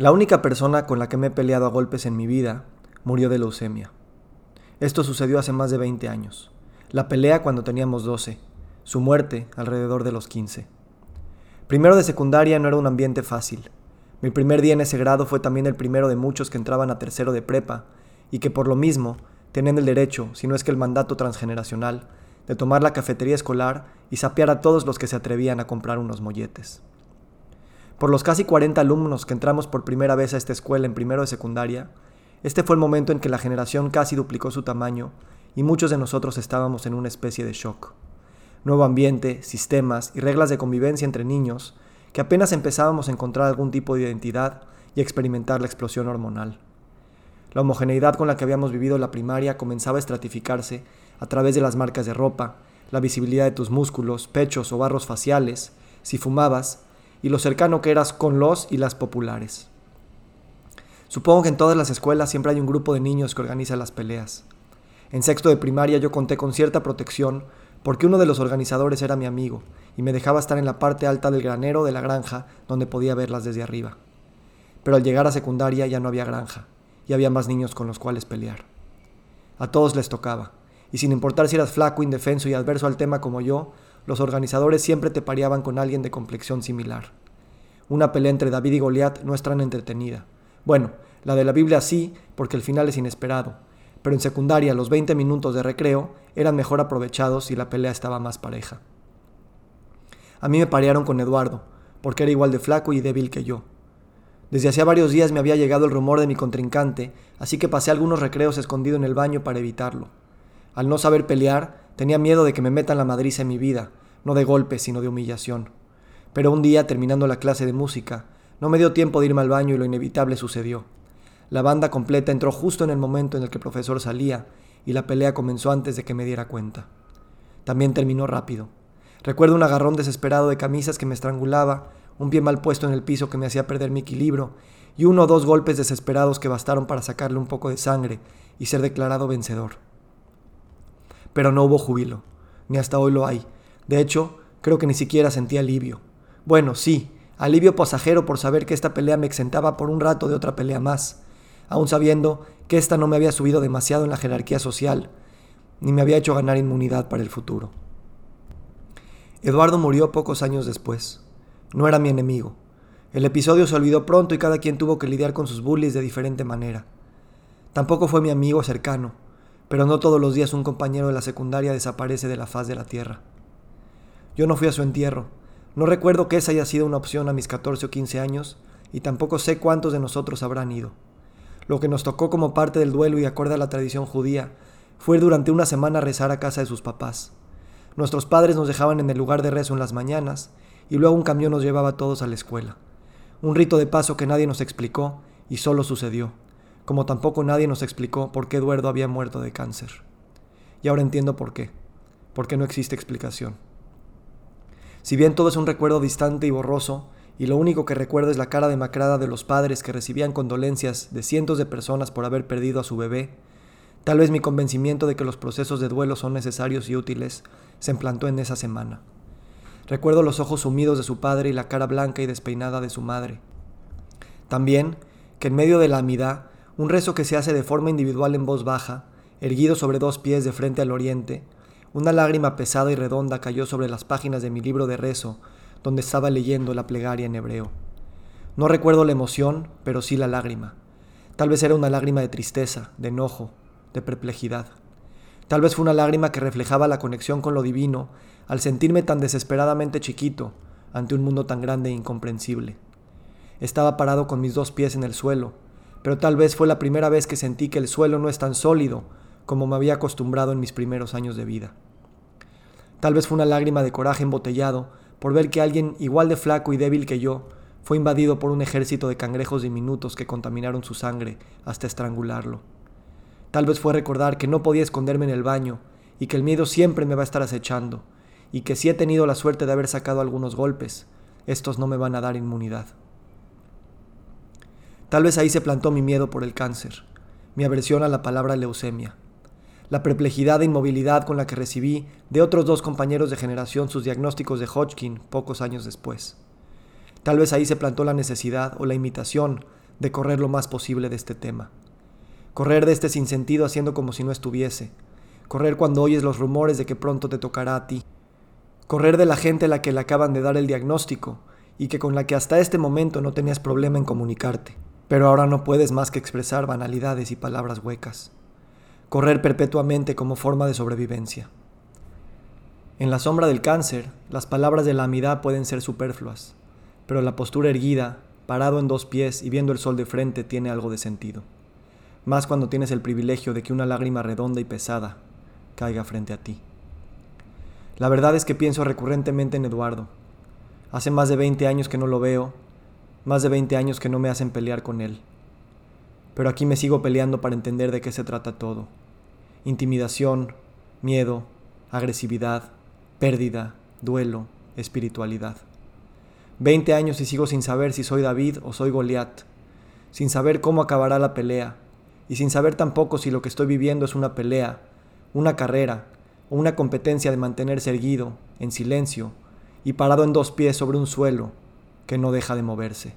La única persona con la que me he peleado a golpes en mi vida murió de leucemia. Esto sucedió hace más de 20 años. La pelea cuando teníamos 12. Su muerte alrededor de los 15. Primero de secundaria no era un ambiente fácil. Mi primer día en ese grado fue también el primero de muchos que entraban a tercero de prepa y que por lo mismo tenían el derecho, si no es que el mandato transgeneracional, de tomar la cafetería escolar y sapear a todos los que se atrevían a comprar unos molletes. Por los casi 40 alumnos que entramos por primera vez a esta escuela en primero de secundaria, este fue el momento en que la generación casi duplicó su tamaño y muchos de nosotros estábamos en una especie de shock. Nuevo ambiente, sistemas y reglas de convivencia entre niños que apenas empezábamos a encontrar algún tipo de identidad y experimentar la explosión hormonal. La homogeneidad con la que habíamos vivido la primaria comenzaba a estratificarse a través de las marcas de ropa, la visibilidad de tus músculos, pechos o barros faciales, si fumabas, y lo cercano que eras con los y las populares. Supongo que en todas las escuelas siempre hay un grupo de niños que organiza las peleas. En sexto de primaria yo conté con cierta protección porque uno de los organizadores era mi amigo y me dejaba estar en la parte alta del granero de la granja donde podía verlas desde arriba. Pero al llegar a secundaria ya no había granja y había más niños con los cuales pelear. A todos les tocaba, y sin importar si eras flaco, indefenso y adverso al tema como yo, los organizadores siempre te pareaban con alguien de complexión similar. Una pelea entre David y Goliat no es tan entretenida. Bueno, la de la Biblia sí, porque el final es inesperado, pero en secundaria los 20 minutos de recreo eran mejor aprovechados si la pelea estaba más pareja. A mí me parearon con Eduardo, porque era igual de flaco y débil que yo. Desde hacía varios días me había llegado el rumor de mi contrincante, así que pasé algunos recreos escondido en el baño para evitarlo. Al no saber pelear, tenía miedo de que me metan la madriza en mi vida, no de golpes, sino de humillación. Pero un día, terminando la clase de música, no me dio tiempo de irme al baño y lo inevitable sucedió. La banda completa entró justo en el momento en el que el profesor salía y la pelea comenzó antes de que me diera cuenta. También terminó rápido. Recuerdo un agarrón desesperado de camisas que me estrangulaba, un pie mal puesto en el piso que me hacía perder mi equilibrio y uno o dos golpes desesperados que bastaron para sacarle un poco de sangre y ser declarado vencedor. Pero no hubo júbilo, ni hasta hoy lo hay. De hecho, creo que ni siquiera sentí alivio. Bueno, sí, alivio pasajero por saber que esta pelea me exentaba por un rato de otra pelea más, aun sabiendo que esta no me había subido demasiado en la jerarquía social, ni me había hecho ganar inmunidad para el futuro. Eduardo murió pocos años después. No era mi enemigo. El episodio se olvidó pronto y cada quien tuvo que lidiar con sus bullies de diferente manera. Tampoco fue mi amigo cercano, pero no todos los días un compañero de la secundaria desaparece de la faz de la tierra. Yo no fui a su entierro. No recuerdo que esa haya sido una opción a mis 14 o 15 años, y tampoco sé cuántos de nosotros habrán ido. Lo que nos tocó como parte del duelo y acorde a la tradición judía fue durante una semana rezar a casa de sus papás. Nuestros padres nos dejaban en el lugar de rezo en las mañanas, y luego un camión nos llevaba a todos a la escuela. Un rito de paso que nadie nos explicó y solo sucedió como tampoco nadie nos explicó por qué Eduardo había muerto de cáncer. Y ahora entiendo por qué, porque no existe explicación. Si bien todo es un recuerdo distante y borroso, y lo único que recuerdo es la cara demacrada de los padres que recibían condolencias de cientos de personas por haber perdido a su bebé, tal vez mi convencimiento de que los procesos de duelo son necesarios y útiles se implantó en esa semana. Recuerdo los ojos sumidos de su padre y la cara blanca y despeinada de su madre. También que en medio de la amidad un rezo que se hace de forma individual en voz baja, erguido sobre dos pies de frente al oriente, una lágrima pesada y redonda cayó sobre las páginas de mi libro de rezo, donde estaba leyendo la plegaria en hebreo. No recuerdo la emoción, pero sí la lágrima. Tal vez era una lágrima de tristeza, de enojo, de perplejidad. Tal vez fue una lágrima que reflejaba la conexión con lo divino al sentirme tan desesperadamente chiquito ante un mundo tan grande e incomprensible. Estaba parado con mis dos pies en el suelo, pero tal vez fue la primera vez que sentí que el suelo no es tan sólido como me había acostumbrado en mis primeros años de vida. Tal vez fue una lágrima de coraje embotellado por ver que alguien igual de flaco y débil que yo fue invadido por un ejército de cangrejos diminutos que contaminaron su sangre hasta estrangularlo. Tal vez fue recordar que no podía esconderme en el baño y que el miedo siempre me va a estar acechando y que si he tenido la suerte de haber sacado algunos golpes, estos no me van a dar inmunidad. Tal vez ahí se plantó mi miedo por el cáncer, mi aversión a la palabra leucemia, la perplejidad e inmovilidad con la que recibí de otros dos compañeros de generación sus diagnósticos de Hodgkin pocos años después. Tal vez ahí se plantó la necesidad o la imitación de correr lo más posible de este tema. Correr de este sinsentido haciendo como si no estuviese. Correr cuando oyes los rumores de que pronto te tocará a ti. Correr de la gente a la que le acaban de dar el diagnóstico y que con la que hasta este momento no tenías problema en comunicarte, pero ahora no puedes más que expresar banalidades y palabras huecas. Correr perpetuamente como forma de sobrevivencia. En la sombra del cáncer, las palabras de la amidad pueden ser superfluas, pero la postura erguida, parado en dos pies y viendo el sol de frente tiene algo de sentido. Más cuando tienes el privilegio de que una lágrima redonda y pesada caiga frente a ti. La verdad es que pienso recurrentemente en Eduardo. Hace más de 20 años que no lo veo, más de 20 años que no me hacen pelear con él. Pero aquí me sigo peleando para entender de qué se trata todo. Intimidación, miedo, agresividad, pérdida, duelo, espiritualidad. Veinte años y sigo sin saber si soy David o soy Goliat, sin saber cómo acabará la pelea, y sin saber tampoco si lo que estoy viviendo es una pelea, una carrera o una competencia de mantenerse erguido, en silencio, y parado en dos pies sobre un suelo que no deja de moverse.